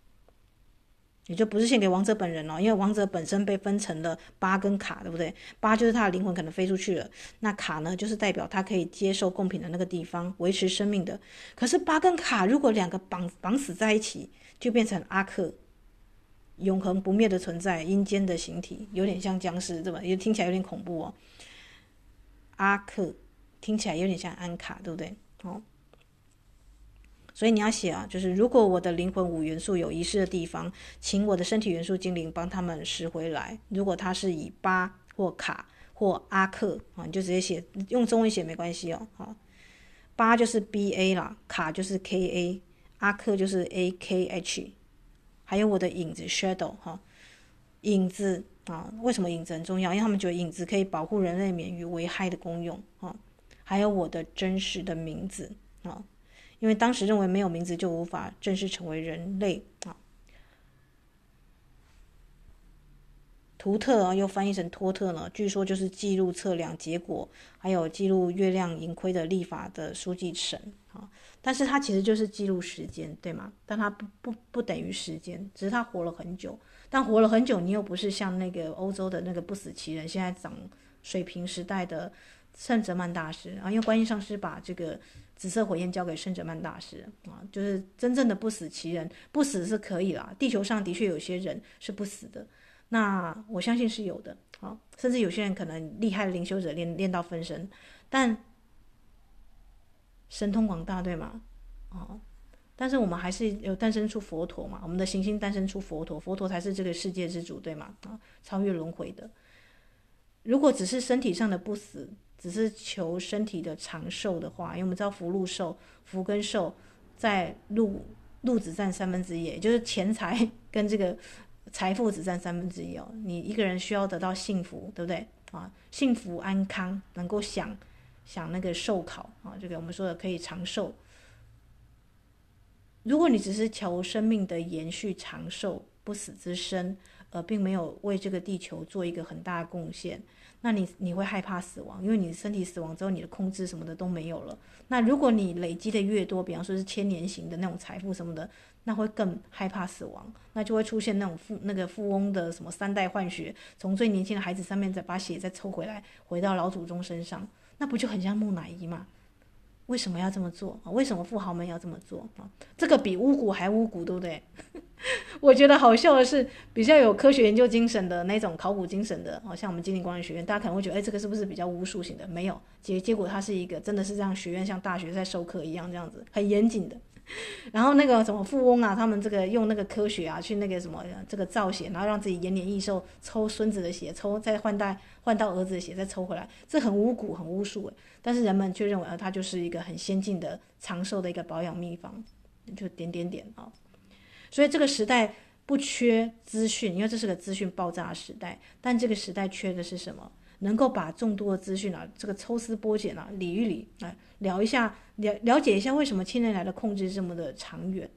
也就不是献给王者本人了，因为王者本身被分成了八跟卡，对不对？八就是他的灵魂可能飞出去了，那卡呢，就是代表他可以接受贡品的那个地方，维持生命的。可是八跟卡如果两个绑绑死在一起，就变成阿克，永恒不灭的存在，阴间的形体，有点像僵尸，对吧？也听起来有点恐怖哦。阿克听起来有点像安卡，对不对？哦。所以你要写啊，就是如果我的灵魂五元素有遗失的地方，请我的身体元素精灵帮他们拾回来。如果它是以巴或卡或阿克啊，你就直接写，用中文写没关系哦。好，巴就是 B A 啦，卡就是 K A，阿克就是 A K H，还有我的影子 Shadow 哈，影子啊，为什么影子很重要？因为他们觉得影子可以保护人类免于危害的功用啊。还有我的真实的名字啊。因为当时认为没有名字就无法正式成为人类啊。图特啊，又翻译成托特呢，据说就是记录测量结果，还有记录月亮盈亏的历法的书记神啊。但是它其实就是记录时间，对吗？但它不不不等于时间，只是他活了很久。但活了很久，你又不是像那个欧洲的那个不死奇人，现在长水平时代的圣哲曼大师啊，因为观音上师把这个。紫色火焰交给圣哲曼大师啊，就是真正的不死奇人，不死是可以啦。地球上的确有些人是不死的，那我相信是有的啊，甚至有些人可能厉害的灵修者练练到分身，但神通广大，对吗？啊，但是我们还是有诞生出佛陀嘛，我们的行星诞生出佛陀，佛陀才是这个世界之主，对吗？啊，超越轮回的。如果只是身体上的不死。只是求身体的长寿的话，因为我们知道福禄寿，福跟寿在禄禄只占三分之一，也就是钱财 跟这个财富只占三分之一哦。你一个人需要得到幸福，对不对啊？幸福安康，能够享享那个寿考啊，这个我们说的可以长寿。如果你只是求生命的延续、长寿、不死之身，而并没有为这个地球做一个很大的贡献。那你你会害怕死亡，因为你身体死亡之后，你的控制什么的都没有了。那如果你累积的越多，比方说是千年型的那种财富什么的，那会更害怕死亡，那就会出现那种富那个富翁的什么三代换血，从最年轻的孩子上面再把血再抽回来，回到老祖宗身上，那不就很像木乃伊吗？为什么要这么做啊？为什么富豪们要这么做啊？这个比巫蛊还巫蛊，对不对？我觉得好笑的是，比较有科学研究精神的那种考古精神的，哦，像我们金陵光能学院，大家可能会觉得，哎，这个是不是比较巫术型的？没有，结结果它是一个真的是这样学院，像大学在授课一样这样子，很严谨的。然后那个什么富翁啊，他们这个用那个科学啊，去那个什么这个造血，然后让自己延年益寿，抽孙子的血，抽再换代换到儿子的血，再抽回来，这很巫蛊，很巫术诶。但是人们却认为啊，它就是一个很先进的长寿的一个保养秘方，就点点点啊。所以这个时代不缺资讯，因为这是个资讯爆炸时代，但这个时代缺的是什么？能够把众多的资讯啊，这个抽丝剥茧啊，理一理，来聊一下，了了解一下为什么千年来的控制这么的长远，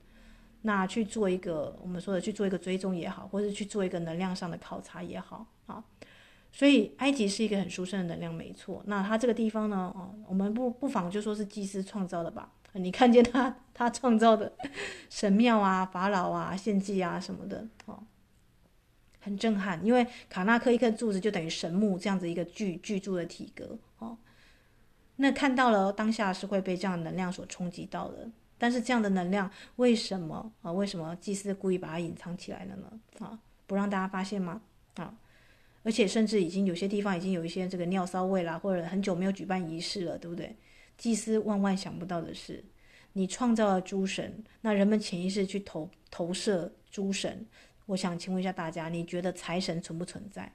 那去做一个我们说的去做一个追踪也好，或者去做一个能量上的考察也好啊。所以埃及是一个很殊胜的能量，没错。那它这个地方呢，哦，我们不不妨就说是祭司创造的吧。你看见他他创造的神庙啊、法老啊、献祭啊什么的，哦。很震撼，因为卡纳克一颗柱子就等于神木这样子一个巨巨柱的体格哦。那看到了当下是会被这样的能量所冲击到的，但是这样的能量为什么啊？为什么祭司故意把它隐藏起来了呢？啊，不让大家发现吗？啊，而且甚至已经有些地方已经有一些这个尿骚味啦，或者很久没有举办仪式了，对不对？祭司万万想不到的是，你创造了诸神，那人们潜意识去投投射诸神。我想请问一下大家，你觉得财神存不存在？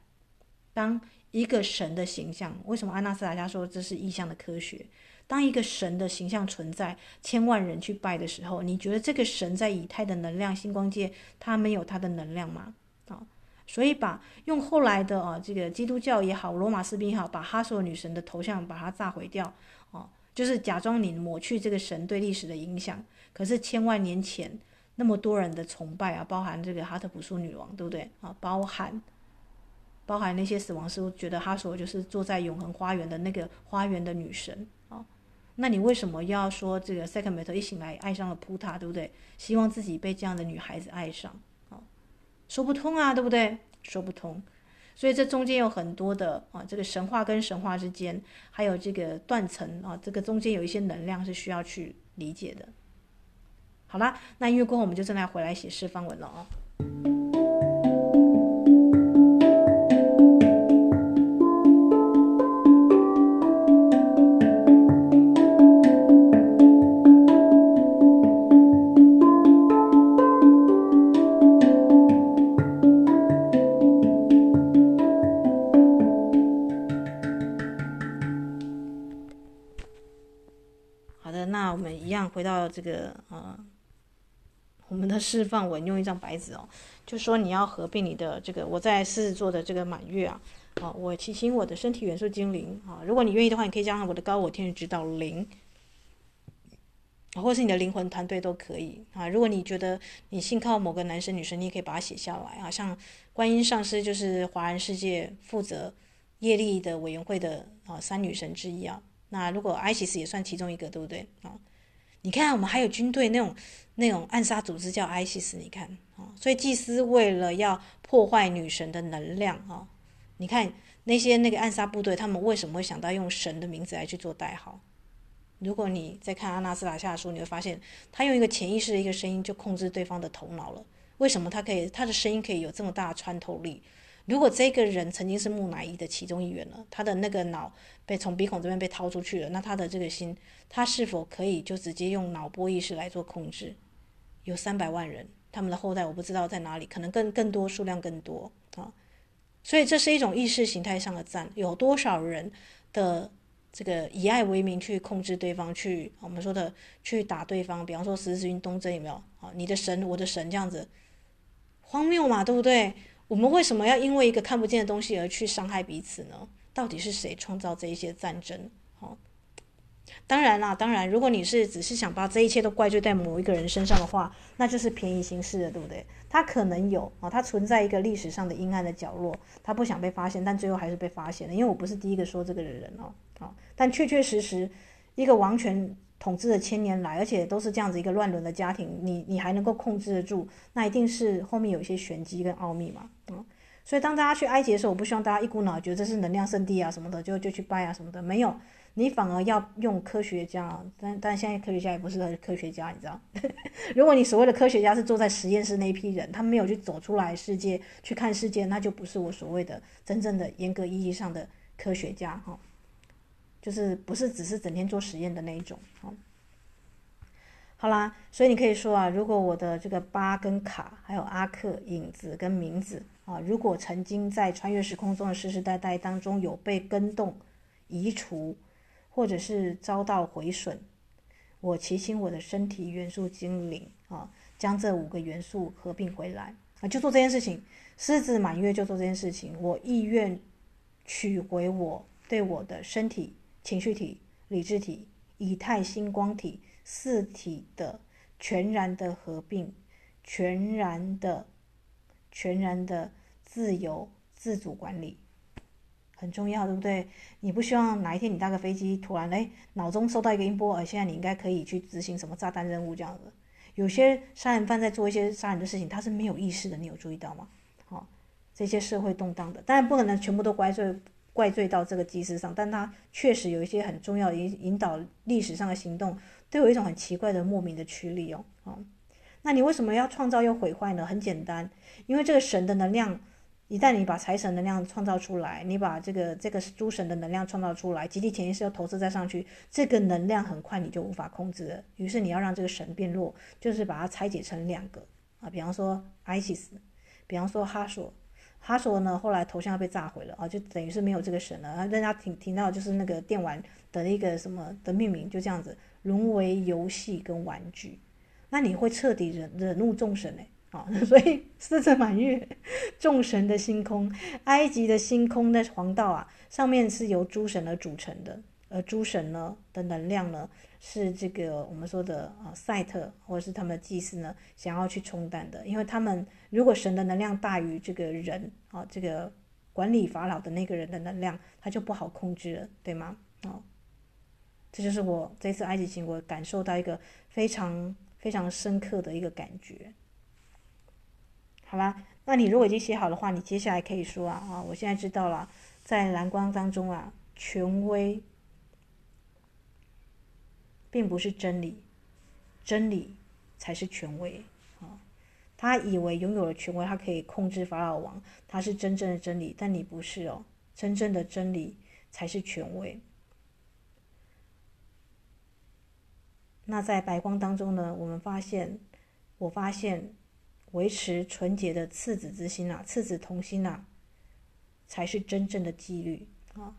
当一个神的形象，为什么阿纳斯塔加说这是意象的科学？当一个神的形象存在，千万人去拜的时候，你觉得这个神在以太的能量、星光界，他没有他的能量吗？啊，所以把用后来的啊，这个基督教也好，罗马士兵也好，把哈索女神的头像把它炸毁掉，啊，就是假装你抹去这个神对历史的影响。可是千万年前。那么多人的崇拜啊，包含这个哈特普苏女王，对不对啊？包含包含那些死亡师觉得哈索就是坐在永恒花园的那个花园的女神啊。那你为什么要说这个塞克美特一醒来爱上了普塔，对不对？希望自己被这样的女孩子爱上啊？说不通啊，对不对？说不通。所以这中间有很多的啊，这个神话跟神话之间，还有这个断层啊，这个中间有一些能量是需要去理解的。好啦，那音乐过后我们就正在回来写示范文了哦。好的，那我们一样回到这个呃，我们的示范文用一张白纸哦，就说你要合并你的这个我在狮子座的这个满月啊，啊，我提醒我的身体元素精灵啊，如果你愿意的话，你可以加上我的高我天使指导灵，或是你的灵魂团队都可以啊。如果你觉得你信靠某个男神女神，你也可以把它写下来啊。像观音上师就是华人世界负责业力的委员会的啊三女神之一啊。那如果 Isis 也算其中一个，对不对啊？你看，我们还有军队那种那种暗杀组织叫 ISIS，你看啊，所以祭司为了要破坏女神的能量啊，你看那些那个暗杀部队，他们为什么会想到用神的名字来去做代号？如果你在看阿纳斯塔夏的书，你会发现他用一个潜意识的一个声音就控制对方的头脑了。为什么他可以他的声音可以有这么大的穿透力？如果这个人曾经是木乃伊的其中一员了，他的那个脑被从鼻孔这边被掏出去了，那他的这个心，他是否可以就直接用脑波意识来做控制？有三百万人，他们的后代我不知道在哪里，可能更更多数量更多啊，所以这是一种意识形态上的战。有多少人的这个以爱为名去控制对方，去我们说的去打对方？比方说十字军东征有没有啊？你的神，我的神这样子，荒谬嘛，对不对？我们为什么要因为一个看不见的东西而去伤害彼此呢？到底是谁创造这一些战争？哦，当然啦，当然，如果你是只是想把这一切都怪罪在某一个人身上的话，那就是便宜行事的，对不对？他可能有啊，他存在一个历史上的阴暗的角落，他不想被发现，但最后还是被发现了。因为我不是第一个说这个的人哦，好，但确确实实一个王权。统治了千年来，而且都是这样子一个乱伦的家庭，你你还能够控制得住，那一定是后面有一些玄机跟奥秘嘛，所以当大家去埃及的时候，我不希望大家一股脑觉得这是能量圣地啊什么的，就就去拜啊什么的，没有，你反而要用科学家，但但现在科学家也不是科学家，你知道，如果你所谓的科学家是坐在实验室那一批人，他没有去走出来世界去看世界，那就不是我所谓的真正的严格意义上的科学家哈。就是不是只是整天做实验的那一种，好，好啦，所以你可以说啊，如果我的这个巴跟卡，还有阿克影子跟名字啊，如果曾经在穿越时空中的世世代代当中有被更动、移除，或者是遭到毁损，我祈请我的身体元素精灵啊，将这五个元素合并回来啊，就做这件事情。狮子满月就做这件事情，我意愿取回我对我的身体。情绪体、理智体、以太星光体四体的全然的合并，全然的、全然的自由自主管理，很重要，对不对？你不希望哪一天你搭个飞机，突然哎脑中收到一个音波，而现在你应该可以去执行什么炸弹任务这样子。有些杀人犯在做一些杀人的事情，他是没有意识的，你有注意到吗？好、这些社会动荡的，当然不可能全部都怪罪。怪罪到这个机师上，但他确实有一些很重要的引引导历史上的行动，都有一种很奇怪的莫名的驱力哦。哦，那你为什么要创造又毁坏呢？很简单，因为这个神的能量，一旦你把财神能量创造出来，你把这个这个诸神的能量创造出来，集体潜意识要投射再上去，这个能量很快你就无法控制了。于是你要让这个神变弱，就是把它拆解成两个啊，比方说 ISIS，比方说哈索。哈索呢，后来头像被炸毁了啊，就等于是没有这个神了。啊，大家听听到就是那个电玩的一个什么的命名，就这样子沦为游戏跟玩具。那你会彻底惹惹怒众神哎啊！所以狮子满月，众神的星空，埃及的星空的黄道啊，上面是由诸神而组成的。而诸神呢的能量呢，是这个我们说的啊赛特或者是他们的祭司呢想要去冲淡的，因为他们如果神的能量大于这个人啊，这个管理法老的那个人的能量，他就不好控制了，对吗？啊，这就是我这次埃及行，我感受到一个非常非常深刻的一个感觉。好吧？那你如果已经写好的话，你接下来可以说啊啊，我现在知道了，在蓝光当中啊，权威并不是真理，真理才是权威啊。他以为拥有了权威，他可以控制法老王，他是真正的真理，但你不是哦，真正的真理才是权威。那在白光当中呢，我们发现，我发现。维持纯洁的赤子之心啊，赤子同心啊，才是真正的纪律啊。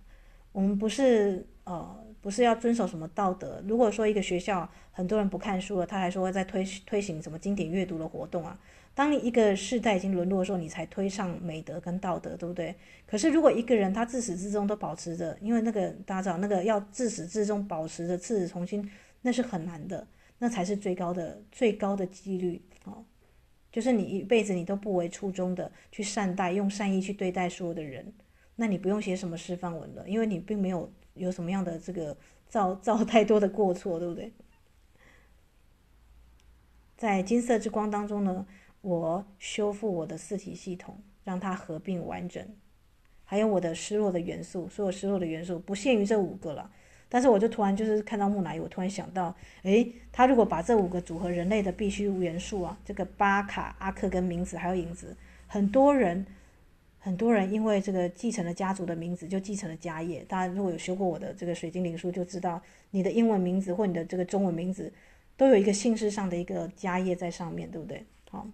我们不是呃，不是要遵守什么道德。如果说一个学校很多人不看书了，他还说在推推行什么经典阅读的活动啊。当你一个世代已经沦落的时候，你才推上美德跟道德，对不对？可是如果一个人他自始至终都保持着，因为那个大家知道，那个要自始至终保持着赤子同心，那是很难的，那才是最高的最高的纪律。就是你一辈子你都不为初衷的去善待，用善意去对待所有的人，那你不用写什么示范文了，因为你并没有有什么样的这个造造太多的过错，对不对？在金色之光当中呢，我修复我的四体系统，让它合并完整，还有我的失落的元素，所有失落的元素不限于这五个了。但是我就突然就是看到木乃伊，我突然想到，诶，他如果把这五个组合人类的必须元素啊，这个巴卡、阿克跟名字还有影子，很多人，很多人因为这个继承了家族的名字，就继承了家业。大家如果有修过我的这个水晶灵书，就知道你的英文名字或你的这个中文名字，都有一个姓氏上的一个家业在上面对不对？好。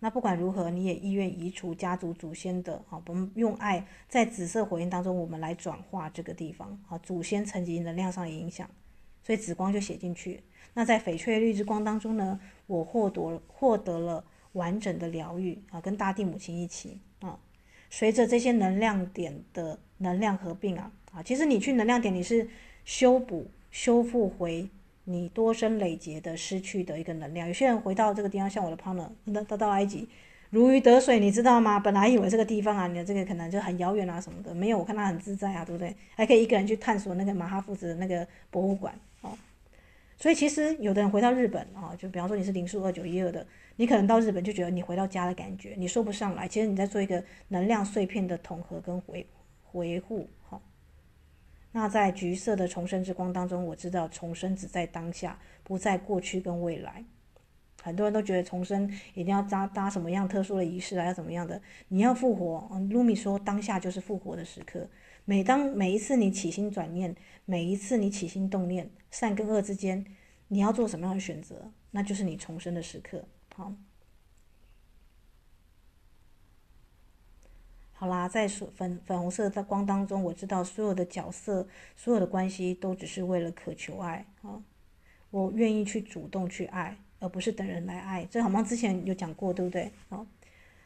那不管如何，你也意愿移除家族祖先的啊，我们用爱在紫色火焰当中，我们来转化这个地方啊，祖先层级能量上的影响，所以紫光就写进去。那在翡翠绿之光当中呢，我获得获得了完整的疗愈啊，跟大地母亲一起啊，随着这些能量点的能量合并啊啊，其实你去能量点，你是修补修复回。你多生累劫的失去的一个能量，有些人回到这个地方，像我的 partner，他他到埃及如鱼得水，你知道吗？本来以为这个地方啊，你的这个可能就很遥远啊什么的，没有，我看他很自在啊，对不对？还可以一个人去探索那个马哈父子的那个博物馆哦。所以其实有的人回到日本啊，就比方说你是零数二九一二的，你可能到日本就觉得你回到家的感觉，你说不上来。其实你在做一个能量碎片的统合跟回回护。那在橘色的重生之光当中，我知道重生只在当下，不在过去跟未来。很多人都觉得重生一定要搭搭什么样特殊的仪式啊，要怎么样的？你要复活，嗯，卢米说当下就是复活的时刻。每当每一次你起心转念，每一次你起心动念，善跟恶之间，你要做什么样的选择？那就是你重生的时刻。好。好啦，在粉粉红色的光当中，我知道所有的角色、所有的关系都只是为了渴求爱啊！我愿意去主动去爱，而不是等人来爱。这好像之前有讲过，对不对？啊，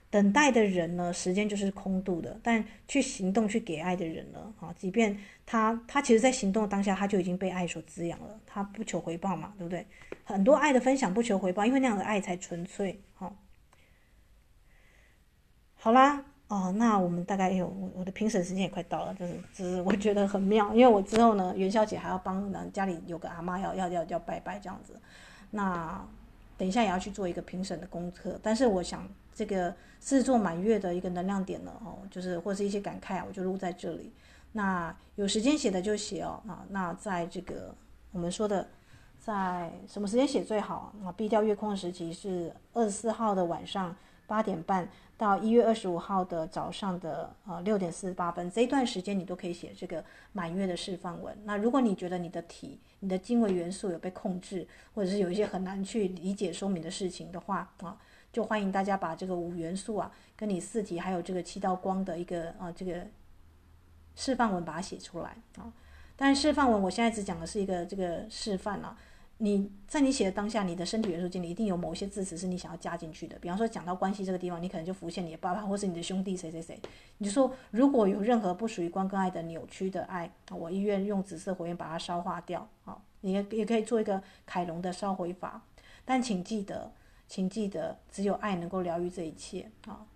等待的人呢，时间就是空度的；但去行动去给爱的人呢，啊，即便他他其实在行动当下，他就已经被爱所滋养了，他不求回报嘛，对不对？很多爱的分享不求回报，因为那样的爱才纯粹。好，好啦。哦，那我们大概有我我的评审时间也快到了，就是就是我觉得很妙，因为我之后呢，元宵节还要帮家里有个阿妈要要要要拜拜这样子，那等一下也要去做一个评审的功课，但是我想这个狮子座满月的一个能量点呢，哦，就是或是一些感慨，我就录在这里。那有时间写的就写哦，啊，那在这个我们说的在什么时间写最好啊？避掉月空的时期是二十四号的晚上八点半。到一月二十五号的早上的呃六点四十八分，这一段时间你都可以写这个满月的示范文。那如果你觉得你的体、你的经纬元素有被控制，或者是有一些很难去理解说明的事情的话啊，就欢迎大家把这个五元素啊，跟你四体还有这个七道光的一个啊这个示范文把它写出来啊。但是示范文我现在只讲的是一个这个示范啊。你在你写的当下，你的身体元素经历一定有某些字词是你想要加进去的。比方说，讲到关系这个地方，你可能就浮现你的爸爸或是你的兄弟谁谁谁。你就说，如果有任何不属于光跟爱的扭曲的爱，我意愿用紫色火焰把它烧化掉。好，你也也可以做一个凯龙的烧毁法。但请记得，请记得，只有爱能够疗愈这一切。啊。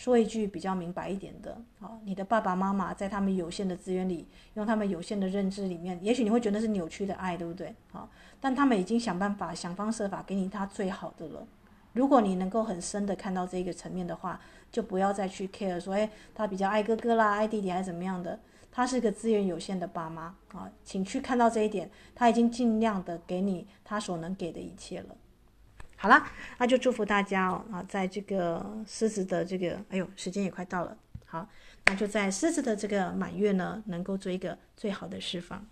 说一句比较明白一点的，啊，你的爸爸妈妈在他们有限的资源里，用他们有限的认知里面，也许你会觉得是扭曲的爱，对不对？啊，但他们已经想办法、想方设法给你他最好的了，如果你能够很深的看到这个层面的话，就不要再去 care 说，哎，他比较爱哥哥啦，爱弟弟还是怎么样的？他是个资源有限的爸妈啊，请去看到这一点，他已经尽量的给你他所能给的一切了。好啦，那就祝福大家哦啊，在这个狮子的这个，哎呦，时间也快到了，好，那就在狮子的这个满月呢，能够做一个最好的释放。